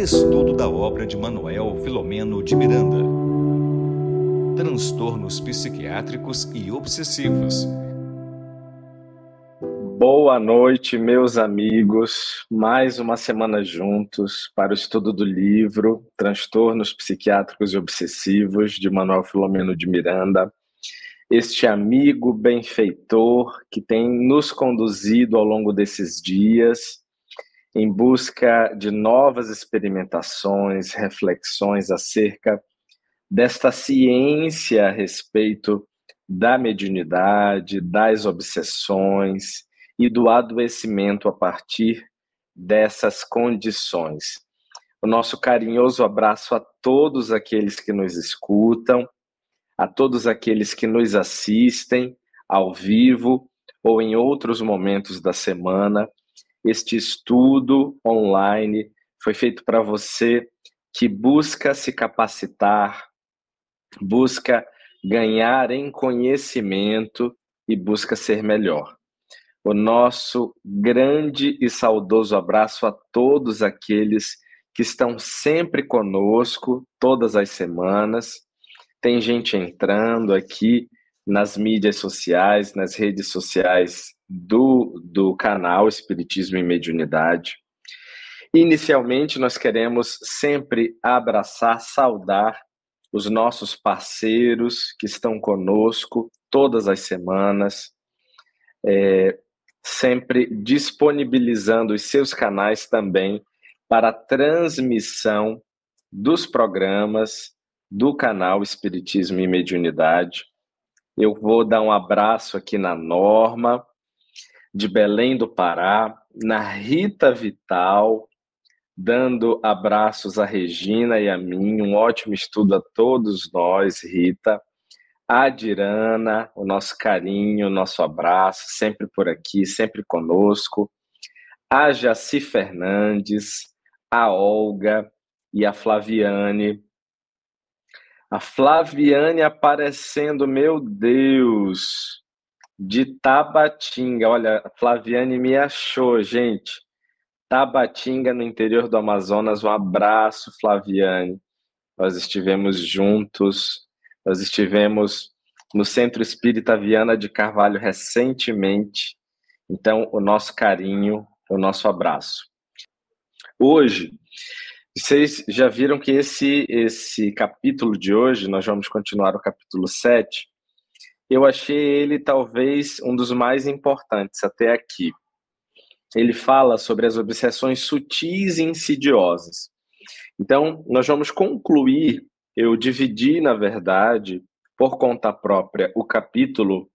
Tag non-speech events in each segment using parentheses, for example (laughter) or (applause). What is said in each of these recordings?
Estudo da obra de Manuel Filomeno de Miranda. Transtornos psiquiátricos e obsessivos. Boa noite, meus amigos. Mais uma semana juntos para o estudo do livro Transtornos Psiquiátricos e Obsessivos de Manuel Filomeno de Miranda. Este amigo benfeitor que tem nos conduzido ao longo desses dias em busca de novas experimentações, reflexões acerca desta ciência a respeito da mediunidade, das obsessões e do adoecimento a partir dessas condições. O nosso carinhoso abraço a todos aqueles que nos escutam, a todos aqueles que nos assistem ao vivo ou em outros momentos da semana este estudo online foi feito para você que busca se capacitar, busca ganhar em conhecimento e busca ser melhor. O nosso grande e saudoso abraço a todos aqueles que estão sempre conosco, todas as semanas. Tem gente entrando aqui nas mídias sociais, nas redes sociais do, do canal Espiritismo e Mediunidade. Inicialmente, nós queremos sempre abraçar, saudar os nossos parceiros que estão conosco todas as semanas, é, sempre disponibilizando os seus canais também para transmissão dos programas do canal Espiritismo e Mediunidade. Eu vou dar um abraço aqui na Norma, de Belém do Pará, na Rita Vital, dando abraços a Regina e a mim, um ótimo estudo a todos nós, Rita. A Dirana, o nosso carinho, o nosso abraço, sempre por aqui, sempre conosco. A Jaci Fernandes, a Olga e a Flaviane. A Flaviane aparecendo, meu Deus! De Tabatinga. Olha, Flaviane me achou, gente. Tabatinga, no interior do Amazonas. Um abraço, Flaviane. Nós estivemos juntos, nós estivemos no Centro Espírita Viana de Carvalho recentemente. Então, o nosso carinho, o nosso abraço. Hoje, vocês já viram que esse, esse capítulo de hoje, nós vamos continuar o capítulo 7, eu achei ele talvez um dos mais importantes até aqui. Ele fala sobre as obsessões sutis e insidiosas. Então, nós vamos concluir. Eu dividi, na verdade, por conta própria, o capítulo.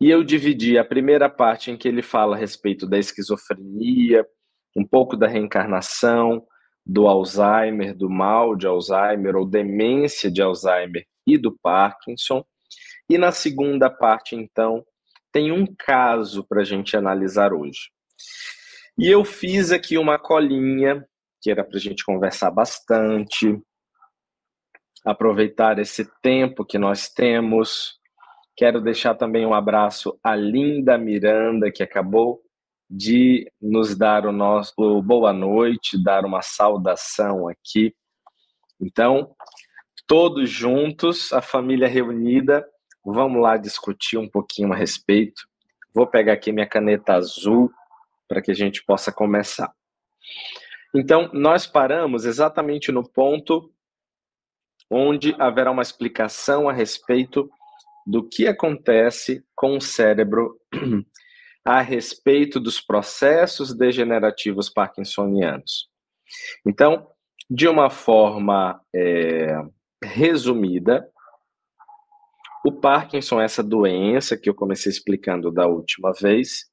E eu dividi a primeira parte em que ele fala a respeito da esquizofrenia, um pouco da reencarnação, do Alzheimer, do mal de Alzheimer ou demência de Alzheimer e do Parkinson. E na segunda parte, então, tem um caso para a gente analisar hoje. E eu fiz aqui uma colinha, que era para a gente conversar bastante, aproveitar esse tempo que nós temos. Quero deixar também um abraço à Linda Miranda, que acabou de nos dar o nosso boa noite, dar uma saudação aqui. Então, todos juntos, a família reunida, Vamos lá discutir um pouquinho a respeito. Vou pegar aqui minha caneta azul para que a gente possa começar. Então, nós paramos exatamente no ponto onde haverá uma explicação a respeito do que acontece com o cérebro (clears throat) a respeito dos processos degenerativos parkinsonianos. Então, de uma forma é, resumida, o Parkinson é essa doença que eu comecei explicando da última vez,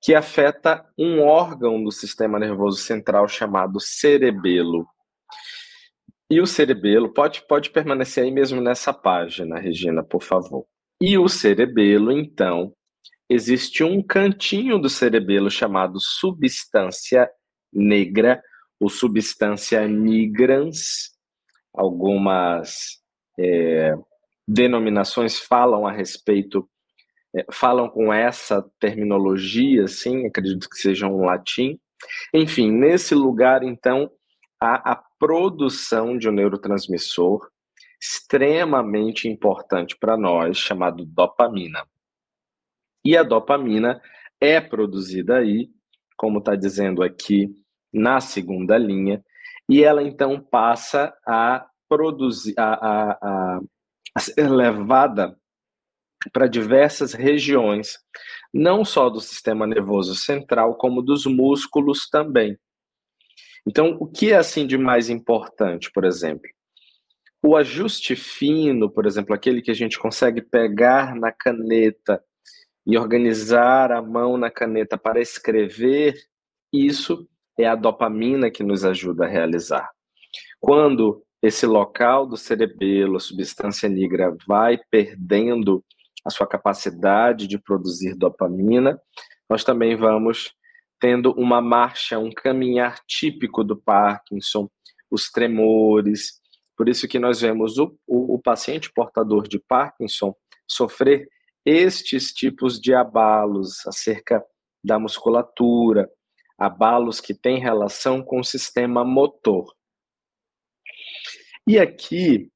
que afeta um órgão do sistema nervoso central chamado cerebelo. E o cerebelo, pode, pode permanecer aí mesmo nessa página, Regina, por favor. E o cerebelo, então, existe um cantinho do cerebelo chamado substância negra, ou substância nigrans, algumas é, denominações falam a respeito, é, falam com essa terminologia, sim, acredito que seja um latim, Enfim, nesse lugar, então, há a produção de um neurotransmissor extremamente importante para nós, chamado dopamina. E a dopamina é produzida aí, como está dizendo aqui na segunda linha, e ela então passa a produzir, a, a, a, a ser levada para diversas regiões, não só do sistema nervoso central, como dos músculos também. Então, o que é assim de mais importante, por exemplo? O ajuste fino, por exemplo, aquele que a gente consegue pegar na caneta e organizar a mão na caneta para escrever, isso é a dopamina que nos ajuda a realizar. Quando esse local do cerebelo, a substância negra, vai perdendo a sua capacidade de produzir dopamina, nós também vamos tendo uma marcha, um caminhar típico do Parkinson, os tremores. Por isso que nós vemos o, o, o paciente portador de Parkinson sofrer estes tipos de abalos acerca da musculatura, abalos que têm relação com o sistema motor. E aqui,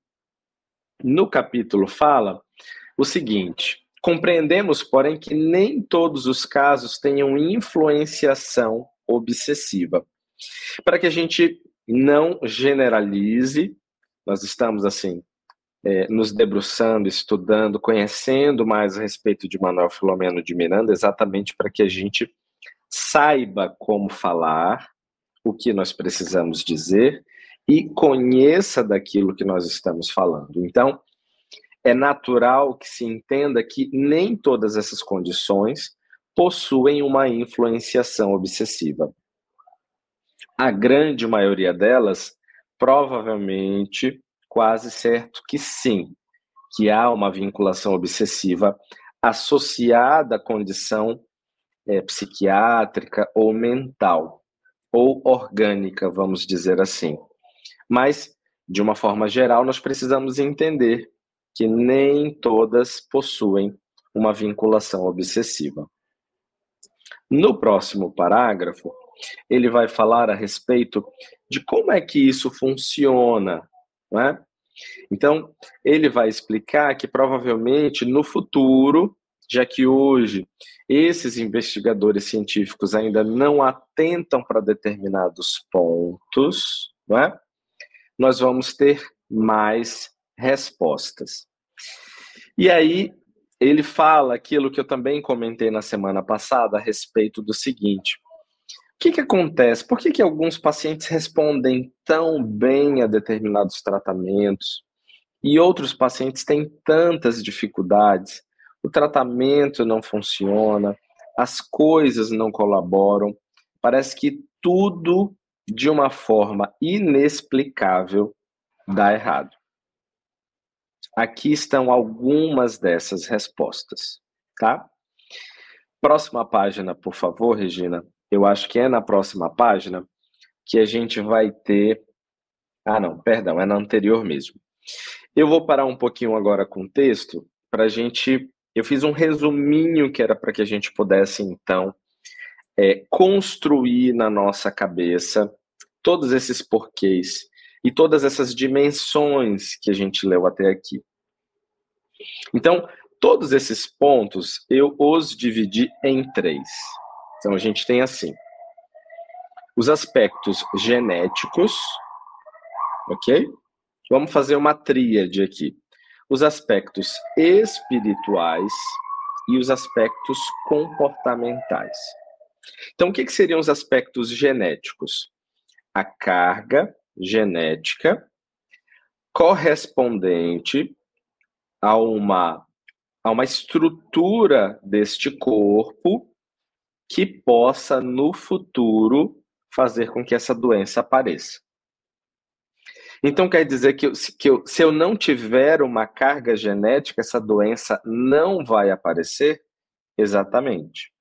no capítulo, fala o seguinte: compreendemos, porém, que nem todos os casos tenham influenciação obsessiva. Para que a gente não generalize, nós estamos assim é, nos debruçando, estudando, conhecendo mais a respeito de Manuel Filomeno de Miranda, exatamente para que a gente saiba como falar, o que nós precisamos dizer e conheça daquilo que nós estamos falando. Então, é natural que se entenda que nem todas essas condições possuem uma influenciação obsessiva. A grande maioria delas, provavelmente, quase certo que sim, que há uma vinculação obsessiva associada à condição é, psiquiátrica ou mental, ou orgânica, vamos dizer assim. Mas, de uma forma geral, nós precisamos entender que nem todas possuem uma vinculação obsessiva. No próximo parágrafo, ele vai falar a respeito de como é que isso funciona, não é? Então, ele vai explicar que provavelmente no futuro, já que hoje esses investigadores científicos ainda não atentam para determinados pontos, não é? Nós vamos ter mais respostas. E aí ele fala aquilo que eu também comentei na semana passada a respeito do seguinte: o que, que acontece? Por que, que alguns pacientes respondem tão bem a determinados tratamentos e outros pacientes têm tantas dificuldades? O tratamento não funciona, as coisas não colaboram, parece que tudo de uma forma inexplicável dá errado. Aqui estão algumas dessas respostas, tá? Próxima página, por favor, Regina. Eu acho que é na próxima página que a gente vai ter. Ah, não, perdão, é na anterior mesmo. Eu vou parar um pouquinho agora com o texto para a gente. Eu fiz um resuminho que era para que a gente pudesse, então, é, construir na nossa cabeça todos esses porquês e todas essas dimensões que a gente leu até aqui. Então, todos esses pontos eu os dividi em três. Então, a gente tem assim: os aspectos genéticos, ok? Vamos fazer uma tríade aqui. Os aspectos espirituais e os aspectos comportamentais. Então, o que, que seriam os aspectos genéticos? A carga genética correspondente a uma, a uma estrutura deste corpo que possa, no futuro, fazer com que essa doença apareça. Então, quer dizer que, que eu, se eu não tiver uma carga genética, essa doença não vai aparecer? Exatamente.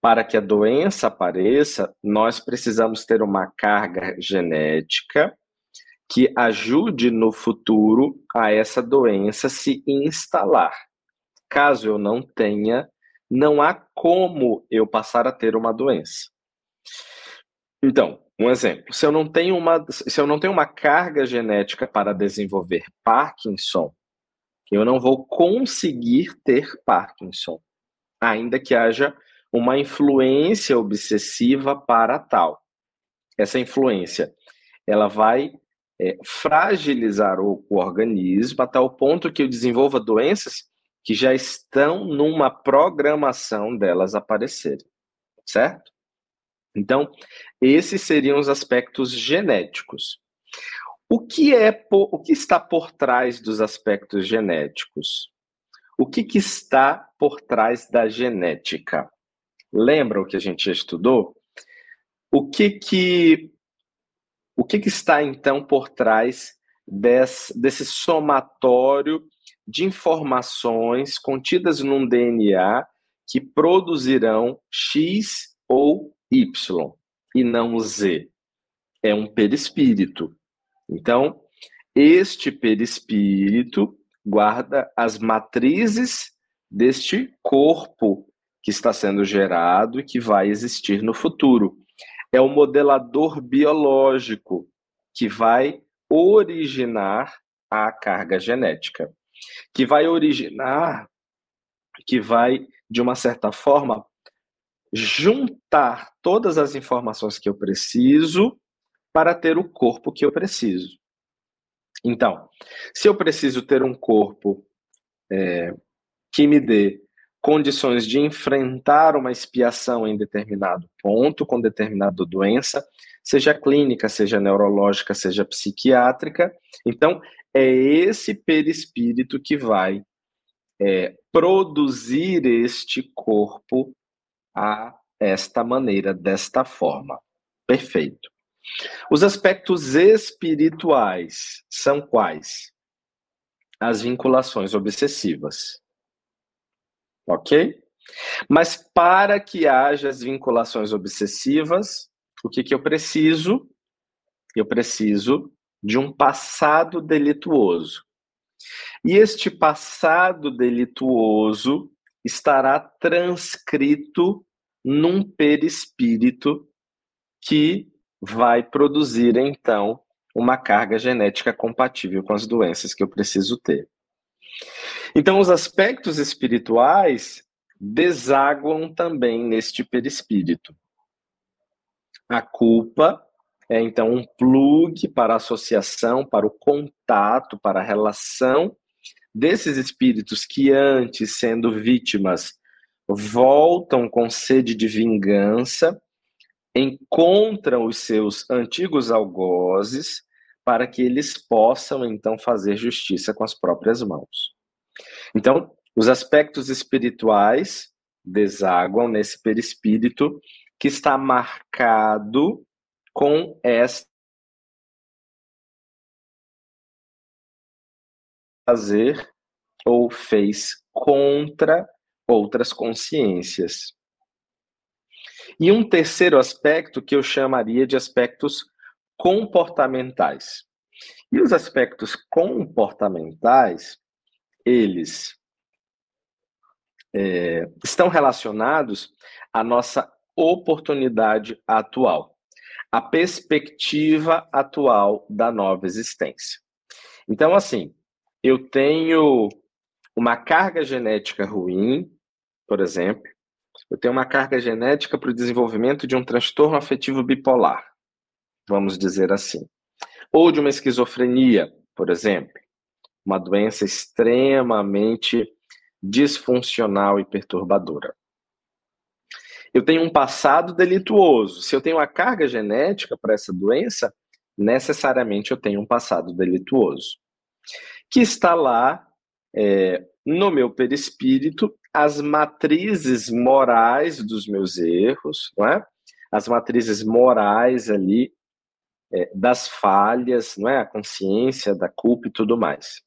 Para que a doença apareça, nós precisamos ter uma carga genética que ajude no futuro a essa doença se instalar. Caso eu não tenha, não há como eu passar a ter uma doença. Então, um exemplo, se eu não tenho uma, se eu não tenho uma carga genética para desenvolver Parkinson, eu não vou conseguir ter Parkinson, ainda que haja uma influência obsessiva para tal. Essa influência, ela vai é, fragilizar o, o organismo a tal ponto que eu desenvolva doenças que já estão numa programação delas aparecerem, certo? Então, esses seriam os aspectos genéticos. O que é o que está por trás dos aspectos genéticos? O que, que está por trás da genética? Lembra o que a gente estudou? O que que o que, que está então por trás desse, desse somatório de informações contidas num DNA que produzirão X ou Y e não Z? É um perispírito. Então, este perispírito guarda as matrizes deste corpo que está sendo gerado e que vai existir no futuro. É o modelador biológico que vai originar a carga genética, que vai originar, que vai, de uma certa forma, juntar todas as informações que eu preciso para ter o corpo que eu preciso. Então, se eu preciso ter um corpo é, que me dê condições de enfrentar uma expiação em determinado ponto, com determinada doença, seja clínica, seja neurológica, seja psiquiátrica, então é esse perispírito que vai é, produzir este corpo a esta maneira, desta forma. Perfeito. Os aspectos espirituais são quais? As vinculações obsessivas. Ok? Mas para que haja as vinculações obsessivas, o que, que eu preciso? Eu preciso de um passado delituoso. E este passado delituoso estará transcrito num perispírito que vai produzir então uma carga genética compatível com as doenças que eu preciso ter. Então, os aspectos espirituais desaguam também neste perispírito. A culpa é então um plug para a associação, para o contato, para a relação desses espíritos que antes, sendo vítimas, voltam com sede de vingança encontram os seus antigos algozes para que eles possam então fazer justiça com as próprias mãos. Então, os aspectos espirituais desaguam nesse perispírito que está marcado com esta fazer ou fez contra outras consciências. E um terceiro aspecto que eu chamaria de aspectos comportamentais. E os aspectos comportamentais, eles é, estão relacionados à nossa oportunidade atual, a perspectiva atual da nova existência. Então, assim, eu tenho uma carga genética ruim, por exemplo, eu tenho uma carga genética para o desenvolvimento de um transtorno afetivo bipolar, vamos dizer assim. Ou de uma esquizofrenia, por exemplo, uma doença extremamente disfuncional e perturbadora. Eu tenho um passado delituoso. Se eu tenho uma carga genética para essa doença, necessariamente eu tenho um passado delituoso. Que está lá é, no meu perispírito as matrizes morais dos meus erros, não é? As matrizes morais ali é, das falhas, não é? A consciência da culpa e tudo mais.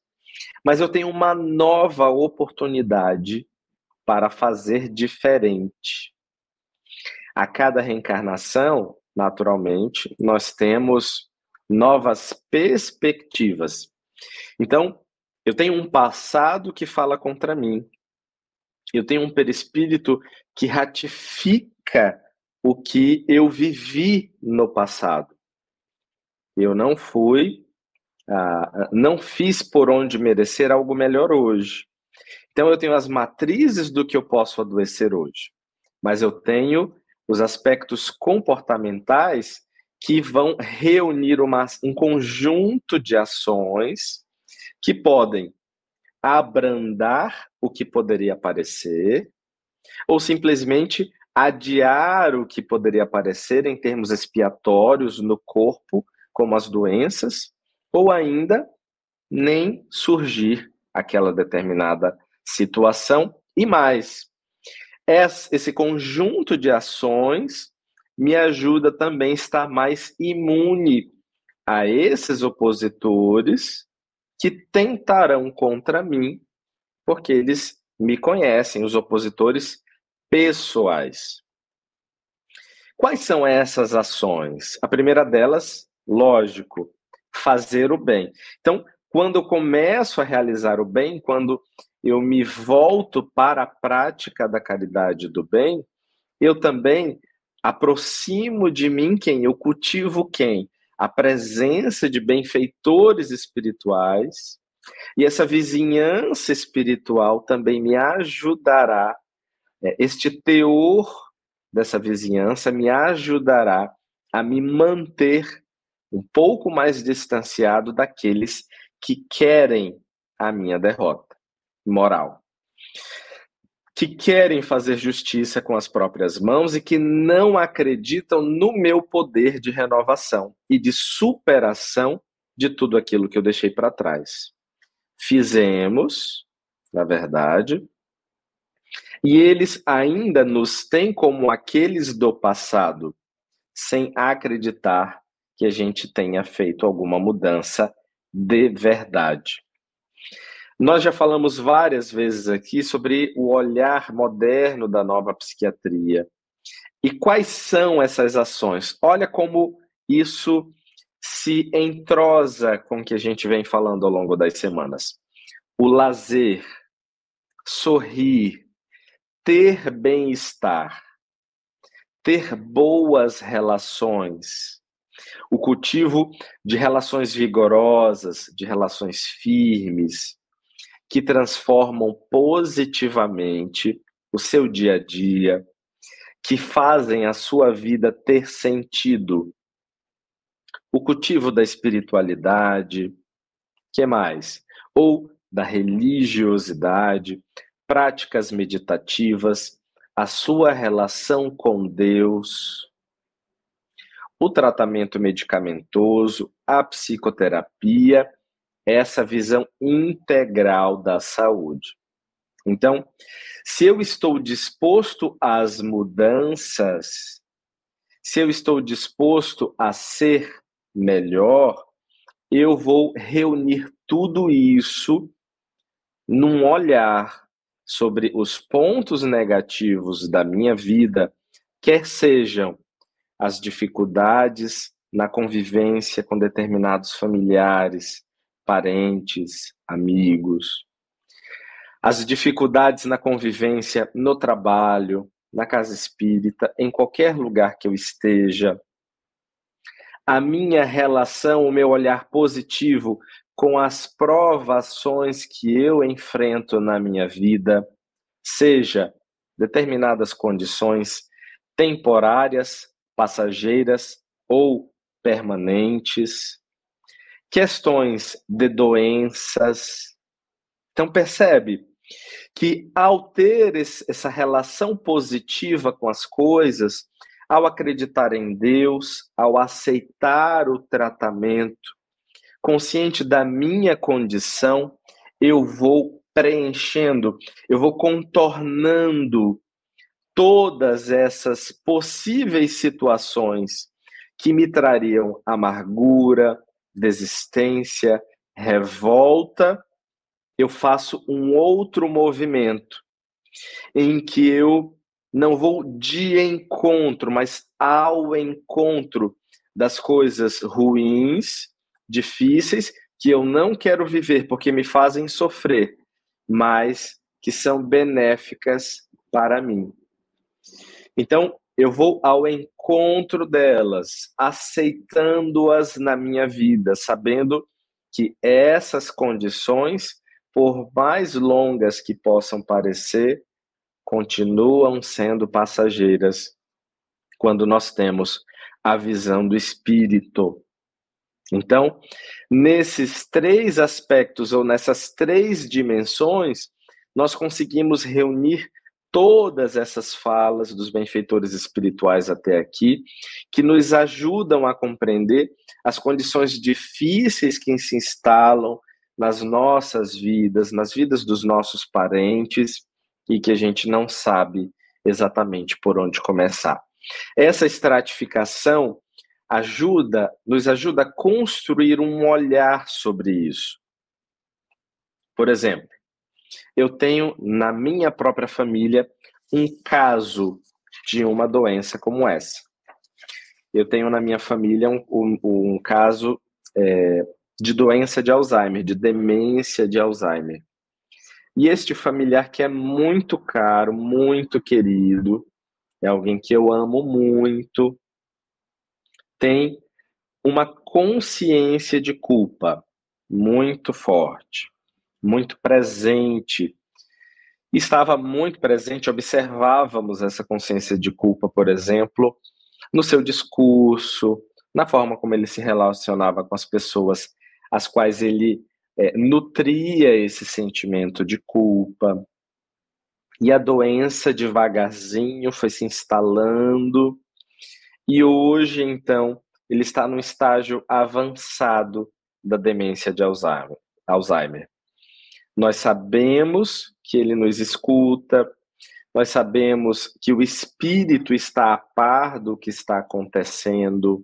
Mas eu tenho uma nova oportunidade para fazer diferente. A cada reencarnação, naturalmente, nós temos novas perspectivas. Então, eu tenho um passado que fala contra mim. Eu tenho um perispírito que ratifica o que eu vivi no passado. Eu não fui, ah, não fiz por onde merecer algo melhor hoje. Então eu tenho as matrizes do que eu posso adoecer hoje, mas eu tenho os aspectos comportamentais que vão reunir uma, um conjunto de ações que podem abrandar o que poderia aparecer ou simplesmente adiar o que poderia aparecer em termos expiatórios no corpo, como as doenças, ou ainda nem surgir aquela determinada situação. E mais, esse conjunto de ações me ajuda também a estar mais imune a esses opositores que tentarão contra mim, porque eles me conhecem, os opositores pessoais. Quais são essas ações? A primeira delas, lógico, fazer o bem. Então, quando eu começo a realizar o bem, quando eu me volto para a prática da caridade do bem, eu também aproximo de mim quem? Eu cultivo quem? A presença de benfeitores espirituais. E essa vizinhança espiritual também me ajudará é, este teor dessa vizinhança me ajudará a me manter um pouco mais distanciado daqueles que querem a minha derrota moral, que querem fazer justiça com as próprias mãos e que não acreditam no meu poder de renovação e de superação de tudo aquilo que eu deixei para trás. Fizemos, na verdade, e eles ainda nos têm como aqueles do passado, sem acreditar que a gente tenha feito alguma mudança de verdade. Nós já falamos várias vezes aqui sobre o olhar moderno da nova psiquiatria. E quais são essas ações? Olha como isso se entrosa com o que a gente vem falando ao longo das semanas. O lazer, sorrir, ter bem-estar, ter boas relações, o cultivo de relações vigorosas, de relações firmes, que transformam positivamente o seu dia a dia, que fazem a sua vida ter sentido. O cultivo da espiritualidade, que mais? Ou da religiosidade, práticas meditativas, a sua relação com Deus, o tratamento medicamentoso, a psicoterapia, essa visão integral da saúde. Então, se eu estou disposto às mudanças, se eu estou disposto a ser melhor, eu vou reunir tudo isso num olhar sobre os pontos negativos da minha vida, quer sejam as dificuldades na convivência com determinados familiares, parentes, amigos, as dificuldades na convivência no trabalho, na casa espírita, em qualquer lugar que eu esteja, a minha relação, o meu olhar positivo com as provações que eu enfrento na minha vida, seja determinadas condições temporárias, passageiras ou permanentes, questões de doenças. Então, percebe que ao ter essa relação positiva com as coisas, ao acreditar em Deus, ao aceitar o tratamento, consciente da minha condição, eu vou preenchendo, eu vou contornando todas essas possíveis situações que me trariam amargura, desistência, revolta, eu faço um outro movimento em que eu não vou de encontro, mas ao encontro das coisas ruins difíceis que eu não quero viver porque me fazem sofrer, mas que são benéficas para mim. Então, eu vou ao encontro delas, aceitando-as na minha vida, sabendo que essas condições, por mais longas que possam parecer, continuam sendo passageiras quando nós temos a visão do espírito. Então, nesses três aspectos ou nessas três dimensões, nós conseguimos reunir todas essas falas dos benfeitores espirituais até aqui, que nos ajudam a compreender as condições difíceis que se instalam nas nossas vidas, nas vidas dos nossos parentes, e que a gente não sabe exatamente por onde começar. Essa estratificação ajuda, nos ajuda a construir um olhar sobre isso. Por exemplo, eu tenho na minha própria família um caso de uma doença como essa. Eu tenho na minha família um, um, um caso é, de doença de Alzheimer, de demência de Alzheimer. E este familiar que é muito caro, muito querido, é alguém que eu amo muito, tem uma consciência de culpa muito forte, muito presente. Estava muito presente, observávamos essa consciência de culpa, por exemplo, no seu discurso, na forma como ele se relacionava com as pessoas às quais ele é, nutria esse sentimento de culpa. E a doença devagarzinho foi se instalando, e hoje, então, ele está no estágio avançado da demência de Alzheimer. Nós sabemos que ele nos escuta, nós sabemos que o espírito está a par do que está acontecendo,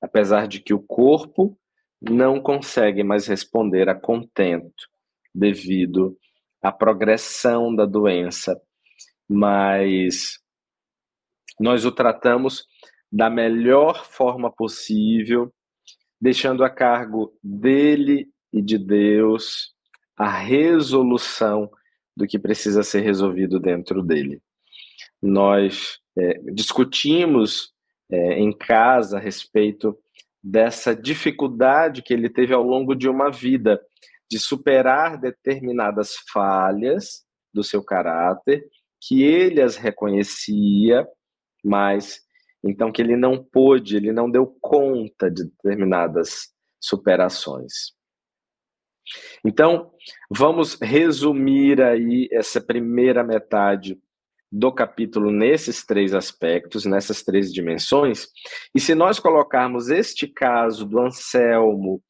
apesar de que o corpo não consegue mais responder a contento devido à progressão da doença, mas nós o tratamos da melhor forma possível, deixando a cargo dele e de Deus a resolução do que precisa ser resolvido dentro dele. Nós é, discutimos é, em casa a respeito dessa dificuldade que ele teve ao longo de uma vida de superar determinadas falhas do seu caráter, que ele as reconhecia, mas então que ele não pôde, ele não deu conta de determinadas superações. Então, vamos resumir aí essa primeira metade do capítulo nesses três aspectos, nessas três dimensões. E se nós colocarmos este caso do Anselmo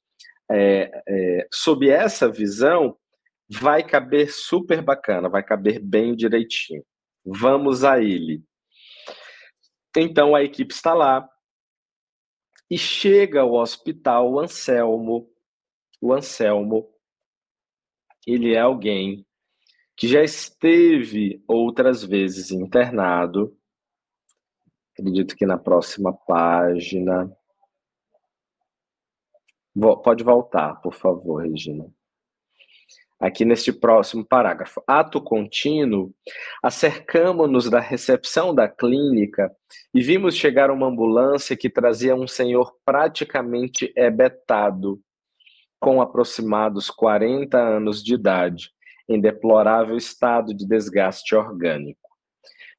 é, é, sob essa visão, vai caber super bacana, vai caber bem direitinho. Vamos a ele. Então a equipe está lá e chega ao hospital o Anselmo. O Anselmo, ele é alguém que já esteve outras vezes internado. Acredito que na próxima página. Pode voltar, por favor, Regina aqui neste próximo parágrafo. Ato contínuo, acercamo-nos da recepção da clínica e vimos chegar uma ambulância que trazia um senhor praticamente ebetado, com aproximados 40 anos de idade, em deplorável estado de desgaste orgânico.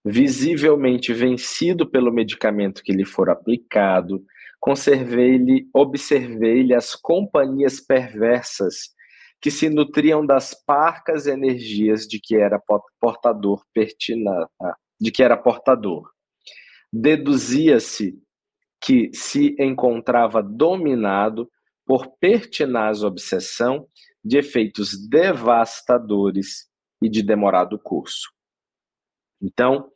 Visivelmente vencido pelo medicamento que lhe for aplicado, conservei-lhe, observei-lhe as companhias perversas que se nutriam das parcas energias de que era portador pertina, de que era portador. Deduzia-se que se encontrava dominado por pertinaz obsessão de efeitos devastadores e de demorado curso. Então,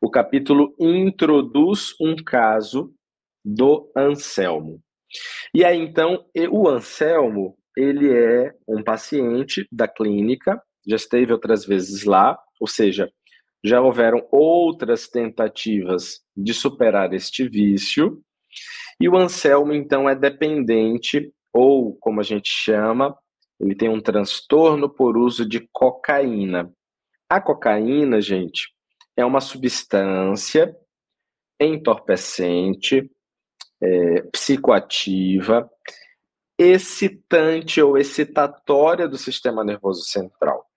o capítulo introduz um caso do Anselmo. E aí então, o Anselmo, ele é um paciente da clínica, já esteve outras vezes lá, ou seja, já houveram outras tentativas de superar este vício, e o Anselmo, então, é dependente, ou como a gente chama, ele tem um transtorno por uso de cocaína. A cocaína, gente, é uma substância entorpecente, é, psicoativa, excitante ou excitatória do sistema nervoso central.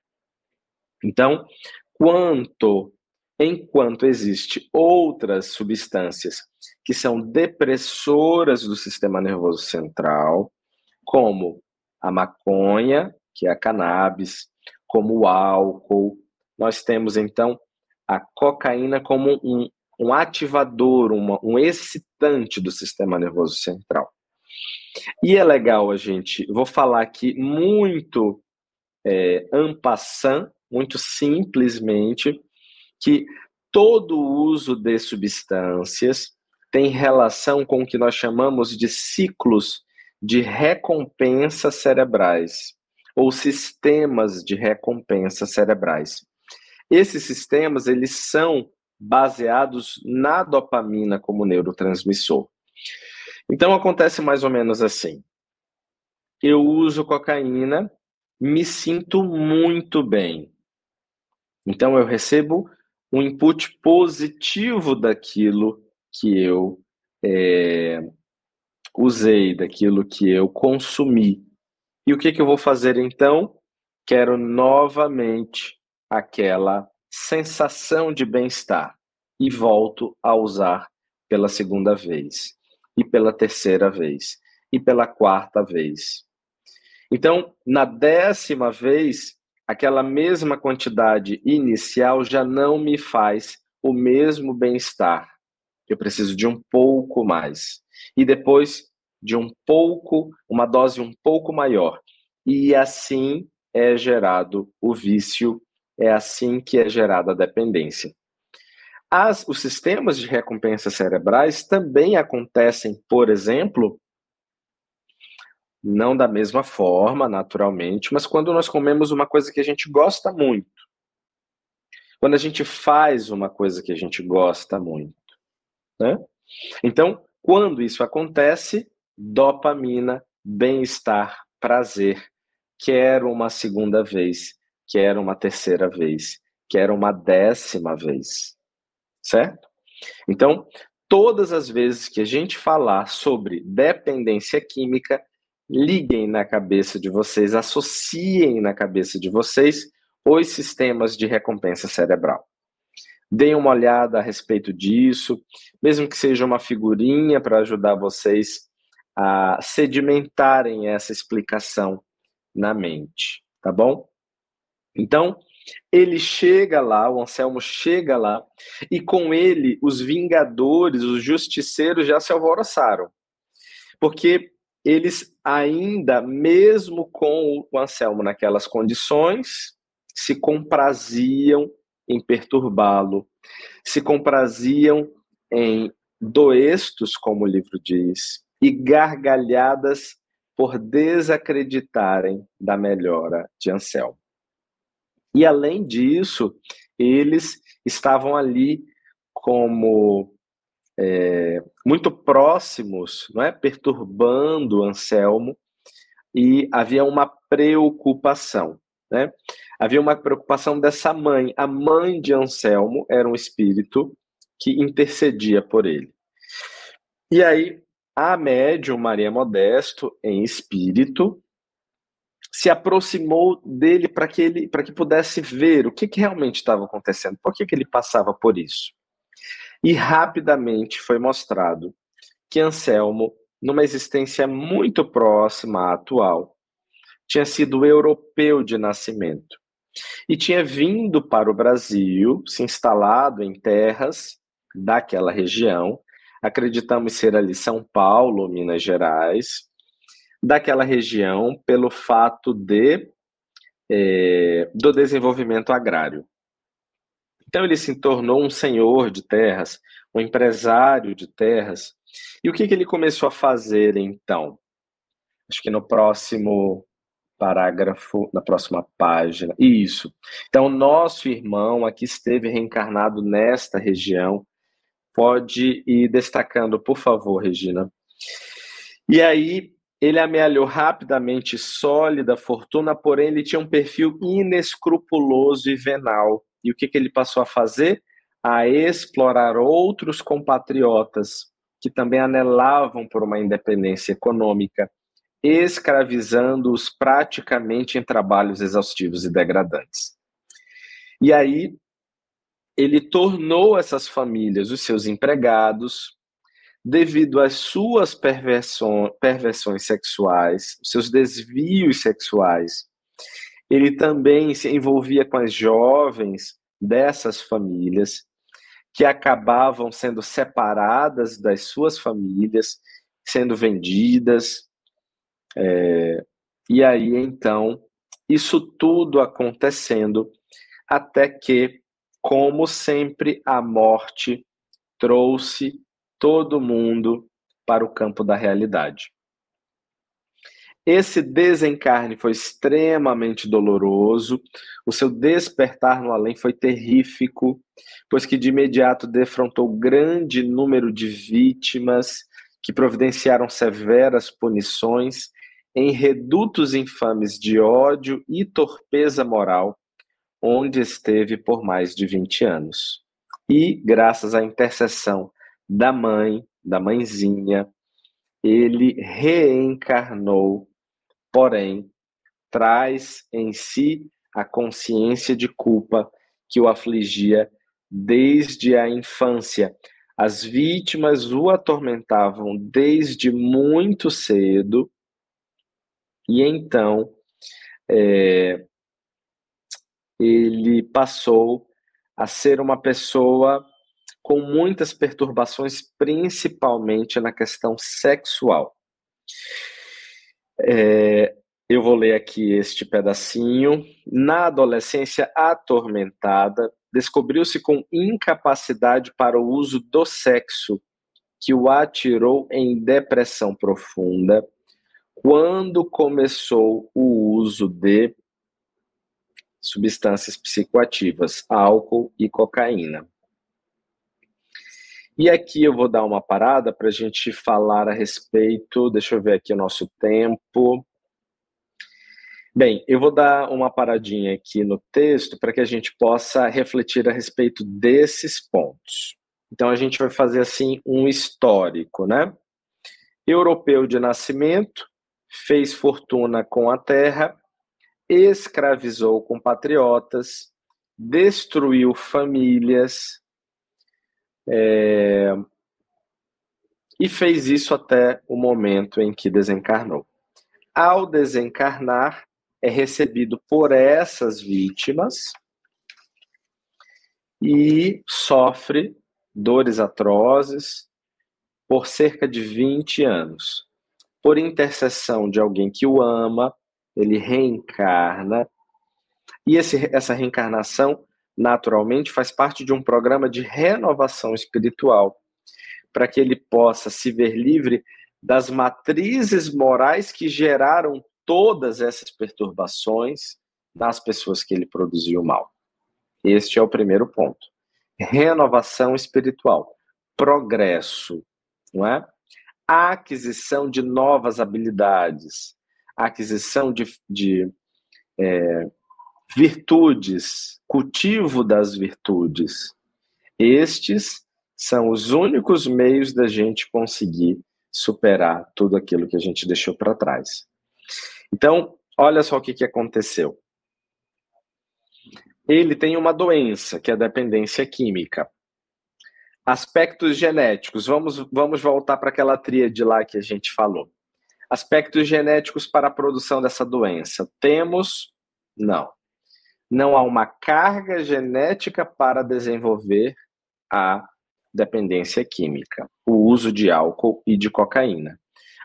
Então, quanto enquanto existe outras substâncias que são depressoras do sistema nervoso central, como a maconha, que é a cannabis, como o álcool, nós temos então a cocaína como um, um ativador, uma, um excitante do sistema nervoso central. E é legal a gente, vou falar aqui muito é, muito simplesmente, que todo uso de substâncias tem relação com o que nós chamamos de ciclos de recompensa cerebrais ou sistemas de recompensa cerebrais. Esses sistemas, eles são baseados na dopamina como neurotransmissor. Então acontece mais ou menos assim. Eu uso cocaína, me sinto muito bem. Então eu recebo um input positivo daquilo que eu é, usei, daquilo que eu consumi. E o que, que eu vou fazer então? Quero novamente aquela sensação de bem-estar e volto a usar pela segunda vez, e pela terceira vez, e pela quarta vez. Então, na décima vez, aquela mesma quantidade inicial já não me faz o mesmo bem-estar. Eu preciso de um pouco mais. E depois de um pouco, uma dose um pouco maior. E assim é gerado o vício, é assim que é gerada a dependência. As, os sistemas de recompensa cerebrais também acontecem, por exemplo, não da mesma forma, naturalmente, mas quando nós comemos uma coisa que a gente gosta muito. Quando a gente faz uma coisa que a gente gosta muito. Né? Então, quando isso acontece, dopamina, bem-estar, prazer, quero uma segunda vez, quero uma terceira vez, quero uma décima vez. Certo? Então, todas as vezes que a gente falar sobre dependência química, liguem na cabeça de vocês, associem na cabeça de vocês os sistemas de recompensa cerebral. Deem uma olhada a respeito disso, mesmo que seja uma figurinha para ajudar vocês a sedimentarem essa explicação na mente, tá bom? Então, ele chega lá, o Anselmo chega lá, e com ele os vingadores, os justiceiros já se alvoroçaram. Porque eles ainda, mesmo com o Anselmo naquelas condições, se compraziam em perturbá-lo, se compraziam em doestos, como o livro diz, e gargalhadas por desacreditarem da melhora de Anselmo. E além disso, eles estavam ali como é, muito próximos, não é? perturbando Anselmo, e havia uma preocupação. Né? Havia uma preocupação dessa mãe. A mãe de Anselmo era um espírito que intercedia por ele. E aí, a médium Maria Modesto, em espírito, se aproximou dele para que ele para que pudesse ver o que, que realmente estava acontecendo, por que, que ele passava por isso. E rapidamente foi mostrado que Anselmo, numa existência muito próxima à atual, tinha sido europeu de nascimento e tinha vindo para o Brasil, se instalado em terras daquela região, acreditamos ser ali São Paulo, Minas Gerais, daquela região pelo fato de é, do desenvolvimento agrário. Então ele se tornou um senhor de terras, um empresário de terras. E o que, que ele começou a fazer então? Acho que no próximo parágrafo, na próxima página. Isso. Então, nosso irmão aqui esteve reencarnado nesta região. Pode ir destacando, por favor, Regina. E aí, ele amealhou rapidamente sólida fortuna, porém ele tinha um perfil inescrupuloso e venal. E o que, que ele passou a fazer? a explorar outros compatriotas que também anelavam por uma independência econômica, escravizando-os praticamente em trabalhos exaustivos e degradantes. E aí ele tornou essas famílias os seus empregados, devido às suas perversões, sexuais, seus desvios sexuais. Ele também se envolvia com as jovens dessas famílias, que acabavam sendo separadas das suas famílias, sendo vendidas. É, e aí, então, isso tudo acontecendo até que, como sempre, a morte trouxe todo mundo para o campo da realidade. Esse desencarne foi extremamente doloroso, o seu despertar no além foi terrífico, pois que de imediato defrontou grande número de vítimas que providenciaram severas punições em redutos infames de ódio e torpeza moral, onde esteve por mais de 20 anos. E, graças à intercessão da mãe, da mãezinha, ele reencarnou, porém, traz em si a consciência de culpa que o afligia desde a infância. As vítimas o atormentavam desde muito cedo, e então é, ele passou a ser uma pessoa com muitas perturbações, principalmente na questão sexual. É, eu vou ler aqui este pedacinho. Na adolescência atormentada, descobriu-se com incapacidade para o uso do sexo, que o atirou em depressão profunda quando começou o uso de substâncias psicoativas, álcool e cocaína. E aqui eu vou dar uma parada para a gente falar a respeito. Deixa eu ver aqui o nosso tempo. Bem, eu vou dar uma paradinha aqui no texto para que a gente possa refletir a respeito desses pontos. Então a gente vai fazer assim um histórico, né? Europeu de nascimento, fez fortuna com a terra, escravizou compatriotas, destruiu famílias, é... E fez isso até o momento em que desencarnou. Ao desencarnar, é recebido por essas vítimas e sofre dores atrozes por cerca de 20 anos. Por intercessão de alguém que o ama, ele reencarna. E esse, essa reencarnação naturalmente, faz parte de um programa de renovação espiritual, para que ele possa se ver livre das matrizes morais que geraram todas essas perturbações nas pessoas que ele produziu mal. Este é o primeiro ponto. Renovação espiritual, progresso, não é? Aquisição de novas habilidades, aquisição de, de é, virtudes, cultivo das virtudes. Estes são os únicos meios da gente conseguir superar tudo aquilo que a gente deixou para trás. Então, olha só o que, que aconteceu. Ele tem uma doença, que é a dependência química. Aspectos genéticos. Vamos, vamos voltar para aquela tríade lá que a gente falou. Aspectos genéticos para a produção dessa doença. Temos? Não não há uma carga genética para desenvolver a dependência química, o uso de álcool e de cocaína.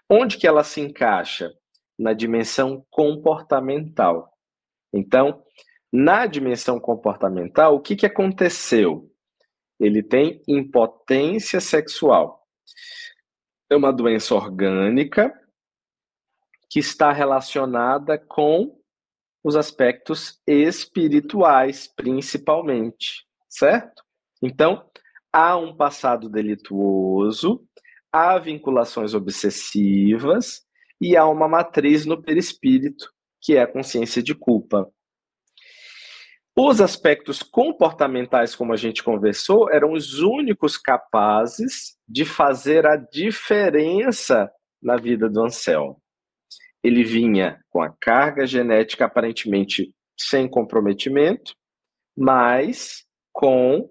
Onde que ela se encaixa? Na dimensão comportamental. Então, na dimensão comportamental, o que, que aconteceu? Ele tem impotência sexual. É uma doença orgânica que está relacionada com os aspectos espirituais, principalmente, certo? Então, há um passado delituoso, há vinculações obsessivas e há uma matriz no perispírito, que é a consciência de culpa. Os aspectos comportamentais, como a gente conversou, eram os únicos capazes de fazer a diferença na vida do Anselmo. Ele vinha com a carga genética aparentemente sem comprometimento, mas com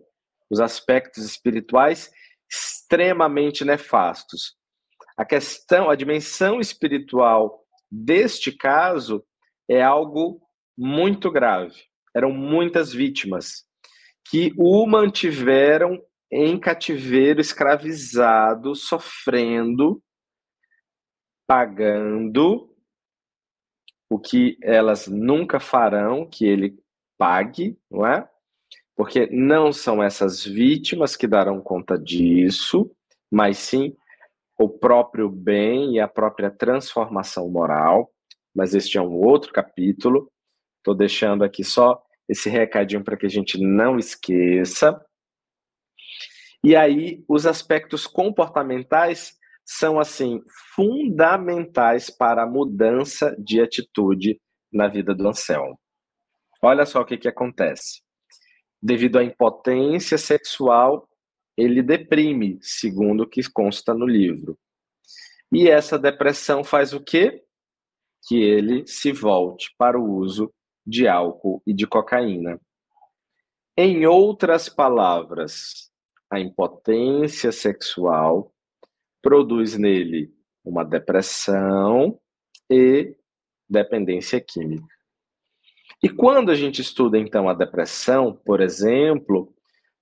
os aspectos espirituais extremamente nefastos. A questão, a dimensão espiritual deste caso é algo muito grave. Eram muitas vítimas que o mantiveram em cativeiro, escravizado, sofrendo, pagando o que elas nunca farão que ele pague, não é? Porque não são essas vítimas que darão conta disso, mas sim o próprio bem e a própria transformação moral. Mas este é um outro capítulo. Estou deixando aqui só esse recadinho para que a gente não esqueça. E aí, os aspectos comportamentais são assim fundamentais para a mudança de atitude na vida do Anselmo. Olha só o que, que acontece. Devido à impotência sexual, ele deprime, segundo o que consta no livro. E essa depressão faz o quê? Que ele se volte para o uso de álcool e de cocaína. Em outras palavras, a impotência sexual produz nele uma depressão e dependência química. E quando a gente estuda então a depressão, por exemplo,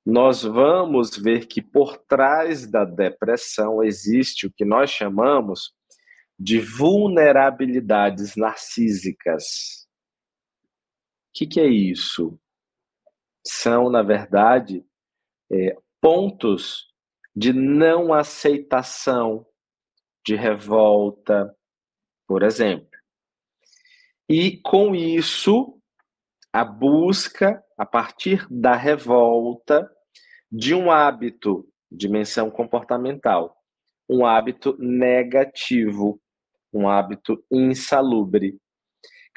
nós vamos ver que por trás da depressão existe o que nós chamamos de vulnerabilidades narcísicas. Que, que é isso? São, na verdade, é, pontos de não aceitação, de revolta, por exemplo. E com isso, a busca, a partir da revolta, de um hábito, dimensão comportamental, um hábito negativo, um hábito insalubre.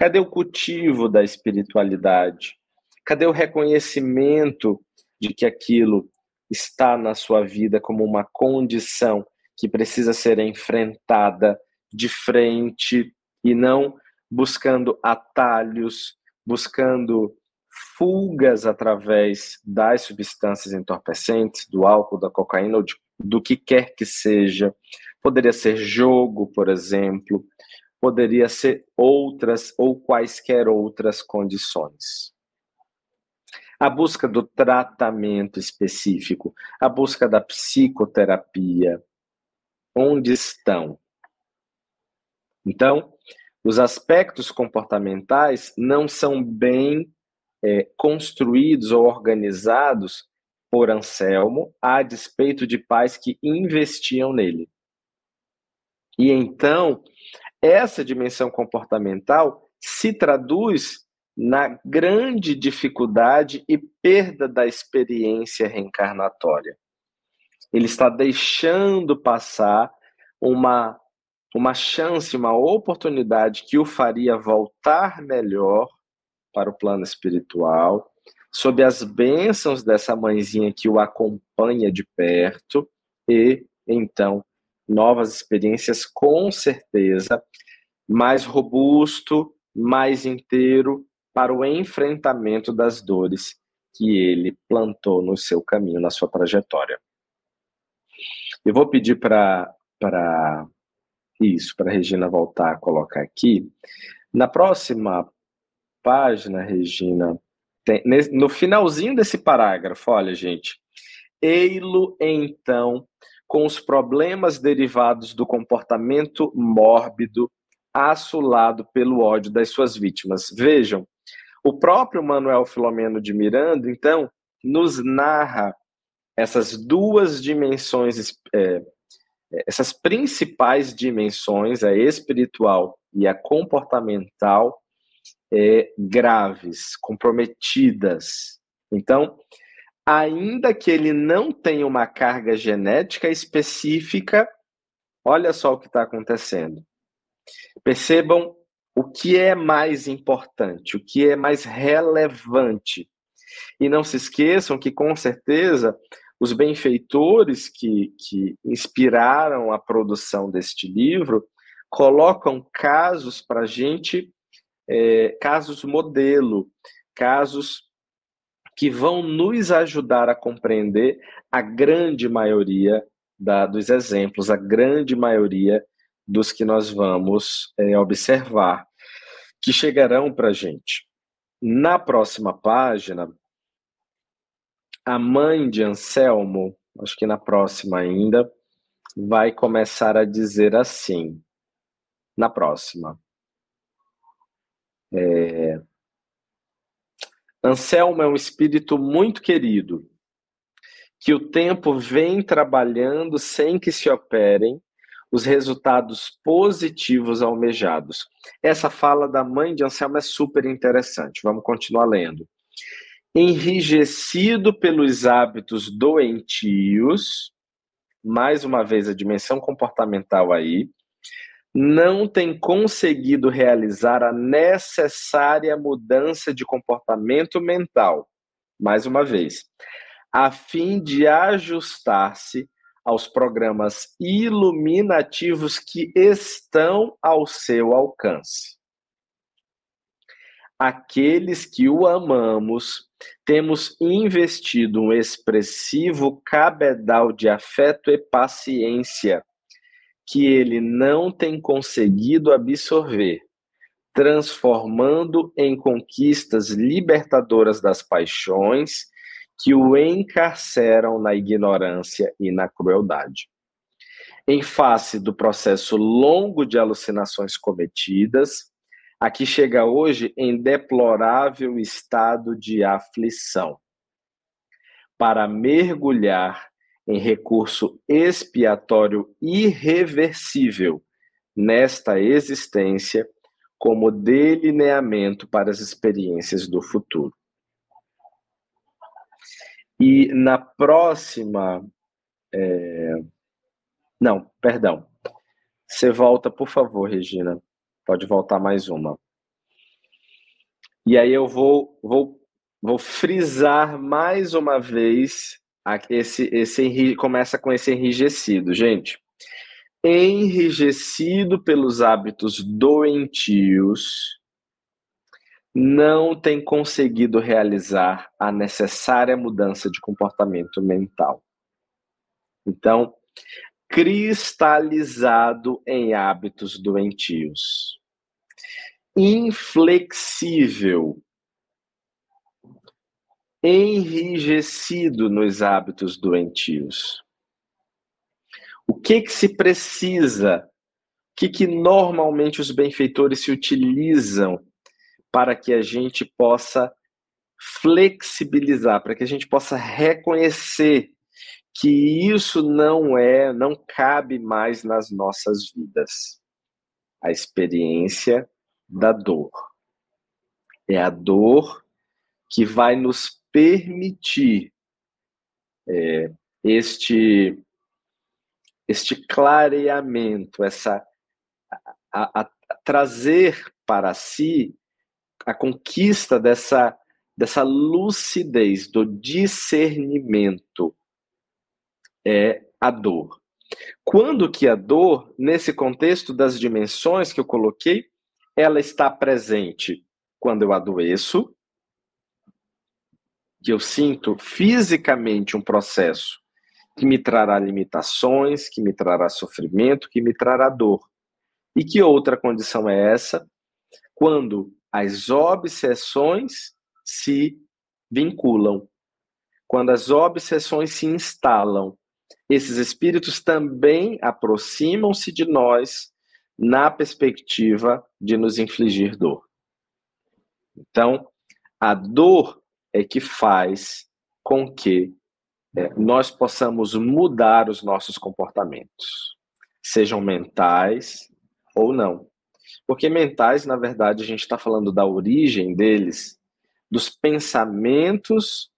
Cadê o cultivo da espiritualidade? Cadê o reconhecimento de que aquilo está na sua vida como uma condição que precisa ser enfrentada de frente e não buscando atalhos, buscando fugas através das substâncias entorpecentes, do álcool, da cocaína ou de, do que quer que seja. Poderia ser jogo, por exemplo, poderia ser outras ou quaisquer outras condições. A busca do tratamento específico, a busca da psicoterapia, onde estão? Então, os aspectos comportamentais não são bem é, construídos ou organizados por Anselmo, a despeito de pais que investiam nele. E então, essa dimensão comportamental se traduz na grande dificuldade e perda da experiência reencarnatória. Ele está deixando passar uma, uma chance, uma oportunidade que o faria voltar melhor para o plano espiritual, sob as bênçãos dessa mãezinha que o acompanha de perto, e então novas experiências, com certeza, mais robusto, mais inteiro para o enfrentamento das dores que ele plantou no seu caminho, na sua trajetória. Eu vou pedir para isso, para Regina voltar a colocar aqui. Na próxima página, Regina, tem, no finalzinho desse parágrafo, olha, gente. Ei-lo, então, com os problemas derivados do comportamento mórbido, assolado pelo ódio das suas vítimas. Vejam, o próprio Manuel Filomeno de Miranda, então, nos narra essas duas dimensões, é, essas principais dimensões, a espiritual e a comportamental, é, graves, comprometidas. Então, ainda que ele não tenha uma carga genética específica, olha só o que está acontecendo. Percebam o que é mais importante, o que é mais relevante E não se esqueçam que, com certeza, os benfeitores que, que inspiraram a produção deste livro colocam casos para a gente, é, casos modelo, casos que vão nos ajudar a compreender a grande maioria da, dos exemplos, a grande maioria dos que nós vamos é, observar, que chegarão para a gente. Na próxima página, a mãe de Anselmo, acho que na próxima ainda, vai começar a dizer assim. Na próxima. É... Anselmo é um espírito muito querido, que o tempo vem trabalhando sem que se operem os resultados positivos almejados. Essa fala da mãe de Anselmo é super interessante. Vamos continuar lendo. Enrijecido pelos hábitos doentios, mais uma vez a dimensão comportamental aí, não tem conseguido realizar a necessária mudança de comportamento mental, mais uma vez, a fim de ajustar-se aos programas iluminativos que estão ao seu alcance. Aqueles que o amamos, temos investido um expressivo cabedal de afeto e paciência que ele não tem conseguido absorver, transformando em conquistas libertadoras das paixões que o encarceram na ignorância e na crueldade. Em face do processo longo de alucinações cometidas, aqui chega hoje em deplorável estado de aflição. Para mergulhar em recurso expiatório irreversível nesta existência, como delineamento para as experiências do futuro. E na próxima. É... Não, perdão. Você volta, por favor, Regina. Pode voltar mais uma. E aí eu vou, vou, vou frisar mais uma vez esse, esse começa com esse enrijecido, gente. Enrijecido pelos hábitos doentios, não tem conseguido realizar a necessária mudança de comportamento mental. Então, cristalizado em hábitos doentios. Inflexível enrijecido nos hábitos doentios. O que que se precisa? O que que normalmente os benfeitores se utilizam para que a gente possa flexibilizar, para que a gente possa reconhecer que isso não é, não cabe mais nas nossas vidas. A experiência da dor. É a dor que vai nos permitir é, este este clareamento, essa a, a, a trazer para si a conquista dessa dessa lucidez, do discernimento é a dor. Quando que a dor, nesse contexto das dimensões que eu coloquei, ela está presente quando eu adoeço, que eu sinto fisicamente um processo que me trará limitações, que me trará sofrimento, que me trará dor. E que outra condição é essa? Quando as obsessões se vinculam, quando as obsessões se instalam, esses espíritos também aproximam-se de nós na perspectiva de nos infligir dor. Então, a dor é que faz com que é, nós possamos mudar os nossos comportamentos, sejam mentais ou não. Porque mentais, na verdade, a gente está falando da origem deles, dos pensamentos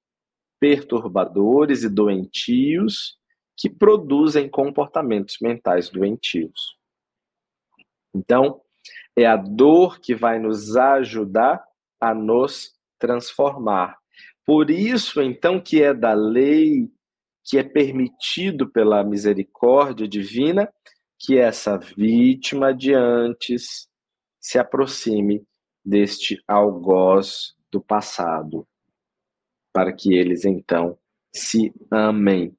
perturbadores e doentios que produzem comportamentos mentais doentios. Então, é a dor que vai nos ajudar a nos transformar, Por isso, então, que é da lei, que é permitido pela misericórdia divina, que essa vítima de antes se aproxime deste algoz do passado, para que eles então se amem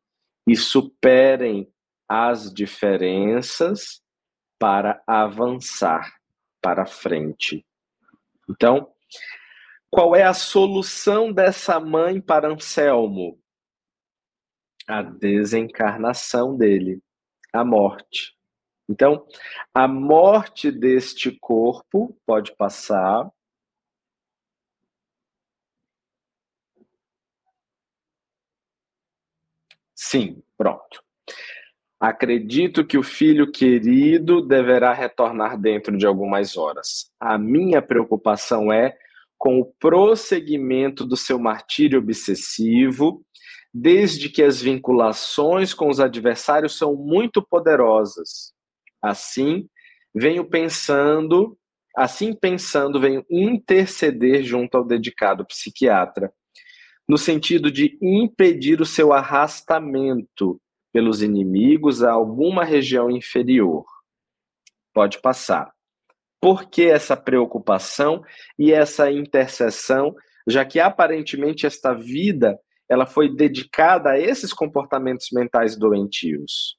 e superem as diferenças para avançar para frente. Então, qual é a solução dessa mãe para Anselmo? A desencarnação dele, a morte. Então, a morte deste corpo pode passar. Sim, pronto. Acredito que o filho querido deverá retornar dentro de algumas horas. A minha preocupação é com o prosseguimento do seu martírio obsessivo, desde que as vinculações com os adversários são muito poderosas. Assim, venho pensando, assim pensando, venho interceder junto ao dedicado psiquiatra, no sentido de impedir o seu arrastamento pelos inimigos a alguma região inferior. Pode passar. Por que essa preocupação e essa intercessão, já que aparentemente esta vida ela foi dedicada a esses comportamentos mentais doentios?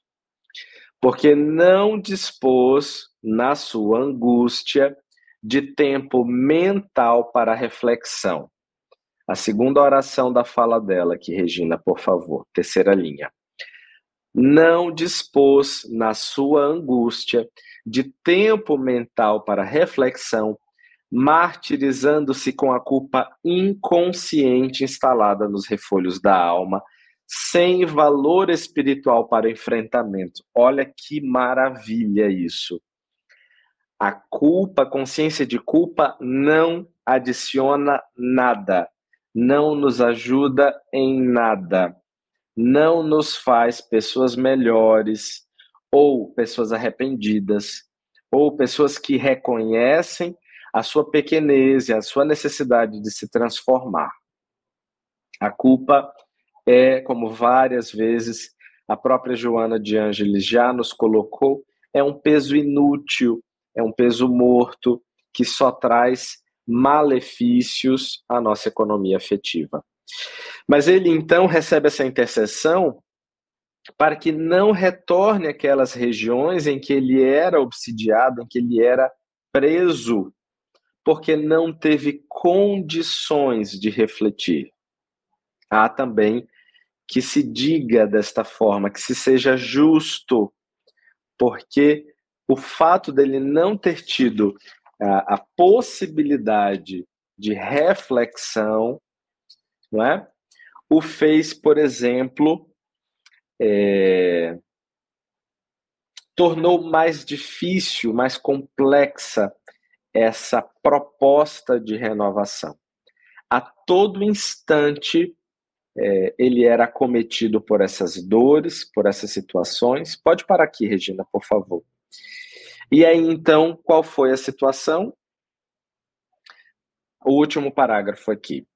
Porque não dispôs na sua angústia de tempo mental para reflexão. A segunda oração da fala dela, aqui, Regina, por favor, terceira linha não dispôs na sua angústia de tempo mental para reflexão, martirizando-se com a culpa inconsciente instalada nos refolhos da alma, sem valor espiritual para enfrentamento. Olha que maravilha isso. A culpa, a consciência de culpa não adiciona nada, não nos ajuda em nada não nos faz pessoas melhores ou pessoas arrependidas ou pessoas que reconhecem a sua pequenez e a sua necessidade de se transformar. A culpa é, como várias vezes a própria Joana de Ângeles já nos colocou, é um peso inútil, é um peso morto que só traz malefícios à nossa economia afetiva. Mas ele então recebe essa intercessão para que não retorne aquelas regiões em que ele era obsidiado, em que ele era preso, porque não teve condições de refletir. Há também que se diga desta forma, que se seja justo, porque o fato dele não ter tido a, a possibilidade de reflexão não é? O fez, por exemplo, é, tornou mais difícil, mais complexa essa proposta de renovação. A todo instante, é, ele era acometido por essas dores, por essas situações. Pode parar aqui, Regina, por favor. E aí, então, qual foi a situação? O último parágrafo aqui.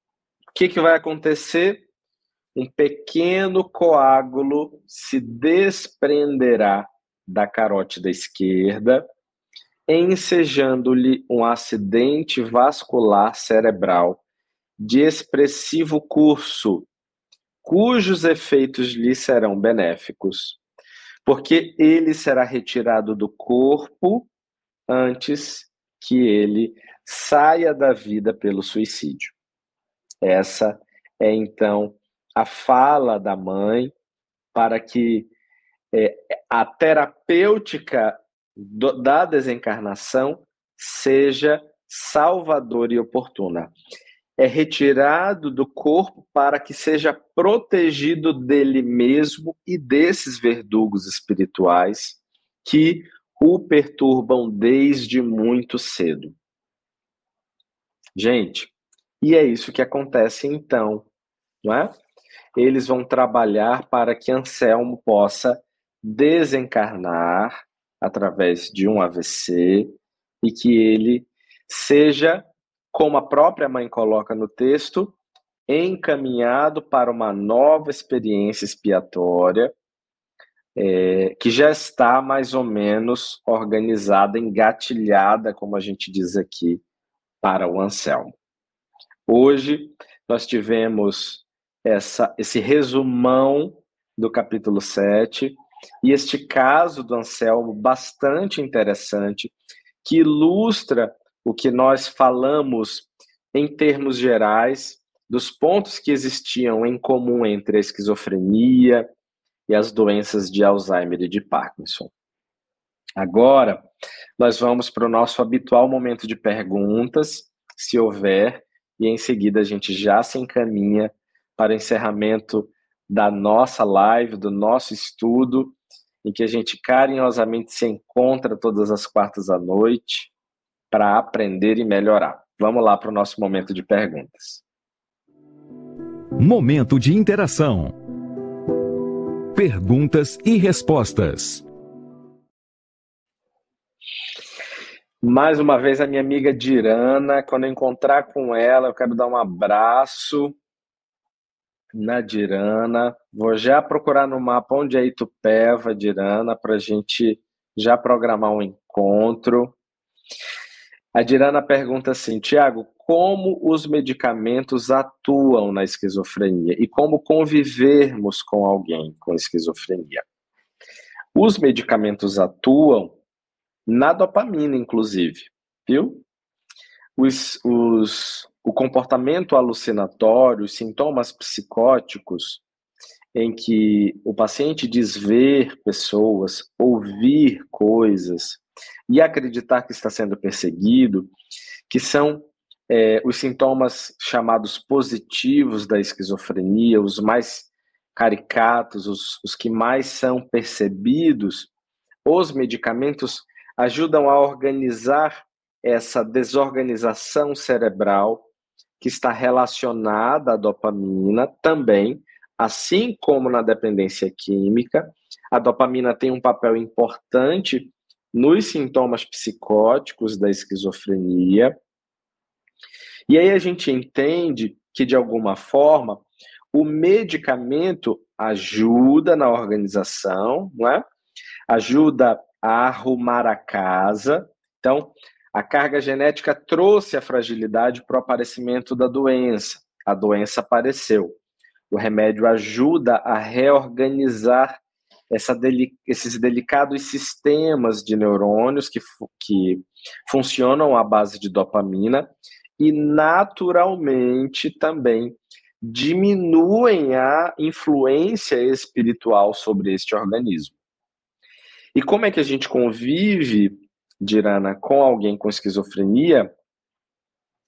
O que, que vai acontecer? Um pequeno coágulo se desprenderá da carótida esquerda, ensejando-lhe um acidente vascular cerebral de expressivo curso, cujos efeitos lhe serão benéficos, porque ele será retirado do corpo antes que ele saia da vida pelo suicídio. Essa é então a fala da mãe para que é, a terapêutica do, da desencarnação seja salvadora e oportuna. É retirado do corpo para que seja protegido dele mesmo e desses verdugos espirituais que o perturbam desde muito cedo. Gente, e é isso que acontece então, não é? Eles vão trabalhar para que Anselmo possa desencarnar através de um AVC e que ele seja, como a própria mãe coloca no texto, encaminhado para uma nova experiência expiatória é, que já está mais ou menos organizada, engatilhada, como a gente diz aqui, para o Anselmo. Hoje nós tivemos essa, esse resumão do capítulo 7 e este caso do Anselmo bastante interessante que ilustra o que nós falamos em termos gerais dos pontos que existiam em comum entre a esquizofrenia e as doenças de Alzheimer e de Parkinson. Agora, nós vamos para o nosso habitual momento de perguntas, se houver, e em seguida a gente já se encaminha para o encerramento da nossa live, do nosso estudo, em que a gente carinhosamente se encontra todas as quartas à noite para aprender e melhorar. Vamos lá para o nosso momento de perguntas. Momento de interação. Perguntas e respostas. Mais uma vez, a minha amiga Dirana. Quando eu encontrar com ela, eu quero dar um abraço na Dirana. Vou já procurar no mapa onde é Itupeva, Dirana, para a gente já programar um encontro. A Dirana pergunta assim: Tiago, como os medicamentos atuam na esquizofrenia e como convivermos com alguém com esquizofrenia. Os medicamentos atuam na dopamina, inclusive, viu? Os, os, o comportamento alucinatório, os sintomas psicóticos, em que o paciente diz ver pessoas, ouvir coisas e acreditar que está sendo perseguido, que são é, os sintomas chamados positivos da esquizofrenia, os mais caricatos, os, os que mais são percebidos, os medicamentos ajudam a organizar essa desorganização cerebral que está relacionada à dopamina também, assim como na dependência química. A dopamina tem um papel importante nos sintomas psicóticos da esquizofrenia e aí a gente entende que, de alguma forma, o medicamento ajuda na organização, não é? ajuda a arrumar a casa. Então, a carga genética trouxe a fragilidade para o aparecimento da doença. A doença apareceu. O remédio ajuda a reorganizar deli esses delicados sistemas de neurônios que, que funcionam à base de dopamina e naturalmente também diminuem a influência espiritual sobre este organismo. E como é que a gente convive, Dirana, com alguém com esquizofrenia?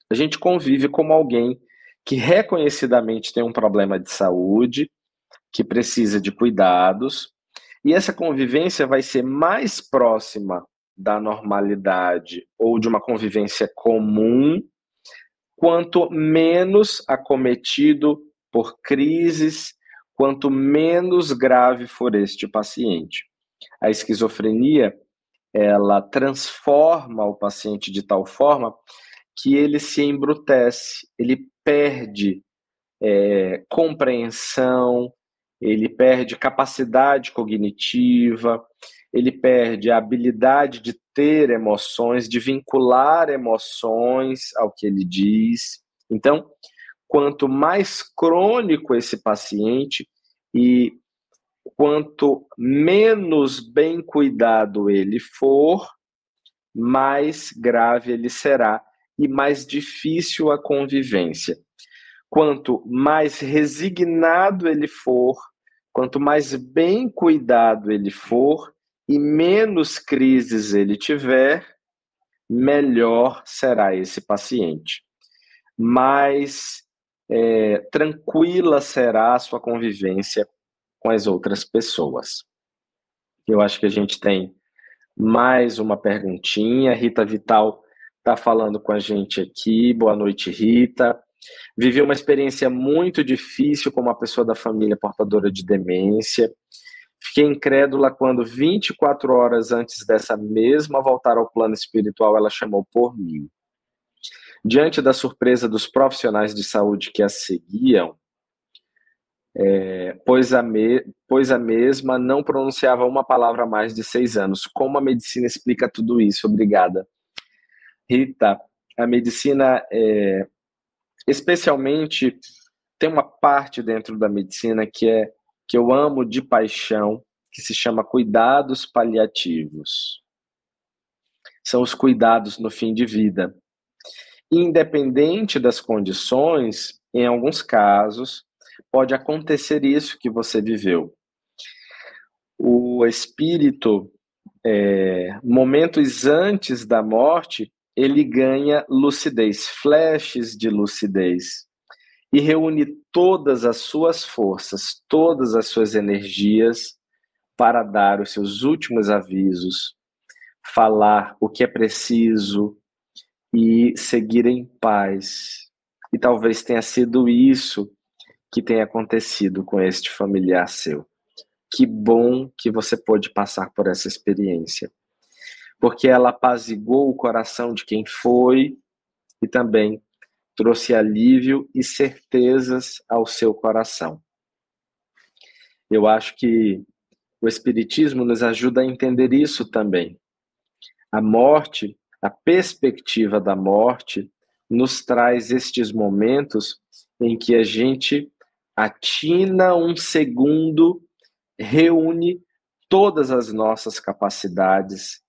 A gente convive como alguém que reconhecidamente tem um problema de saúde, que precisa de cuidados, e essa convivência vai ser mais próxima da normalidade ou de uma convivência comum quanto menos acometido por crises, quanto menos grave for este paciente. A esquizofrenia, ela transforma o paciente de tal forma que ele se embrutece, ele perde é, compreensão, ele perde capacidade cognitiva, ele perde a habilidade de ter emoções, de vincular emoções ao que ele diz. Então, quanto mais crônico esse paciente e quanto menos bem cuidado ele for, mais grave ele será e mais difícil a convivência. Quanto mais resignado ele for, quanto mais bem cuidado ele for, e menos crises ele tiver, melhor será esse paciente. Mais é, tranquila será a sua convivência com as outras pessoas. Eu acho que a gente tem mais uma perguntinha. Rita Vital está falando com a gente aqui. Boa noite, Rita. Vivi uma experiência muito difícil com uma pessoa da família portadora de demência. Fiquei incrédula quando, 24 horas antes dessa mesma voltar ao plano espiritual, ela chamou por mim. Diante da surpresa dos profissionais de saúde que a seguiam, é, pois, a me, pois a mesma não pronunciava uma palavra há mais de seis anos. Como a medicina explica tudo isso? Obrigada. Rita, a medicina, é, especialmente, tem uma parte dentro da medicina que é que eu amo de paixão, que se chama cuidados paliativos. São os cuidados no fim de vida. Independente das condições, em alguns casos, pode acontecer isso que você viveu. O espírito, é, momentos antes da morte, ele ganha lucidez, flashes de lucidez, e reúne todas as suas forças, todas as suas energias para dar os seus últimos avisos, falar o que é preciso e seguir em paz. E talvez tenha sido isso que tenha acontecido com este familiar seu. Que bom que você pôde passar por essa experiência, porque ela apaziguou o coração de quem foi e também trouxe alívio e certezas ao seu coração. Eu acho que o Espiritismo nos ajuda a entender isso também. A morte, a perspectiva da morte, nos traz estes momentos em que a gente atina um segundo, reúne todas as nossas capacidades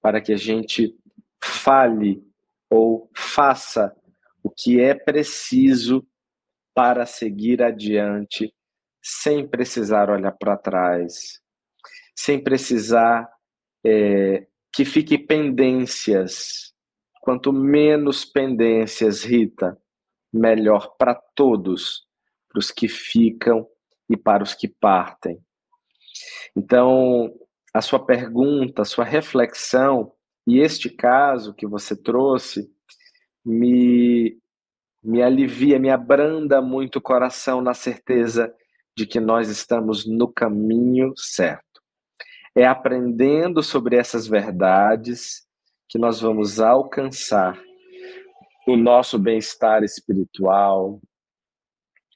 para que a gente fale ou faça o que é preciso para seguir adiante, sem precisar olhar para trás, sem precisar é, que fique pendências. Quanto menos pendências, Rita, melhor para todos para os que ficam e para os que partem. Então, a sua pergunta, a sua reflexão e este caso que você trouxe me me alivia, me abranda muito o coração na certeza de que nós estamos no caminho certo. É aprendendo sobre essas verdades que nós vamos alcançar o nosso bem-estar espiritual,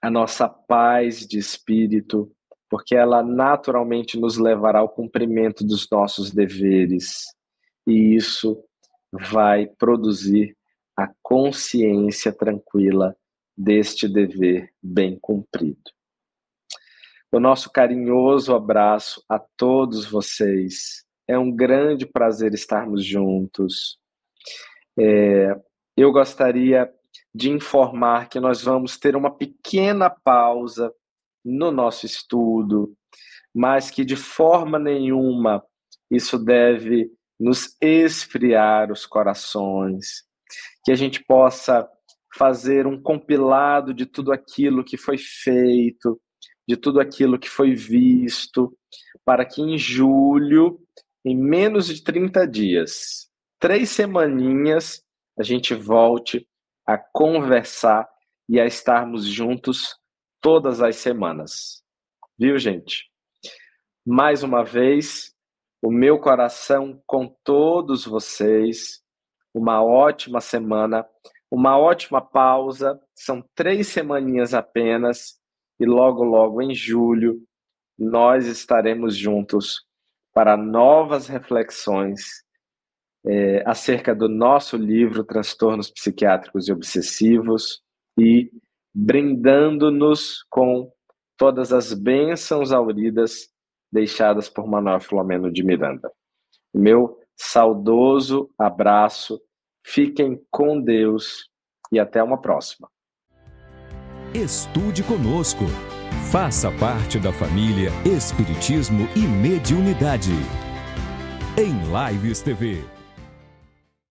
a nossa paz de espírito, porque ela naturalmente nos levará ao cumprimento dos nossos deveres, e isso vai produzir a consciência tranquila deste dever bem cumprido. O nosso carinhoso abraço a todos vocês. É um grande prazer estarmos juntos. É, eu gostaria de informar que nós vamos ter uma pequena pausa no nosso estudo, mas que de forma nenhuma isso deve nos esfriar os corações, que a gente possa fazer um compilado de tudo aquilo que foi feito, de tudo aquilo que foi visto, para que em julho, em menos de 30 dias, três semaninhas, a gente volte a conversar e a estarmos juntos todas as semanas. Viu, gente? Mais uma vez, o meu coração com todos vocês. Uma ótima semana, uma ótima pausa. São três semaninhas apenas e logo, logo em julho nós estaremos juntos para novas reflexões é, acerca do nosso livro Transtornos Psiquiátricos e Obsessivos e brindando-nos com todas as bênçãos auridas deixadas por Manuel Filomeno de Miranda. Meu saudoso abraço, fiquem com Deus e até uma próxima. Estude conosco. Faça parte da família Espiritismo e Mediunidade. Em Lives TV.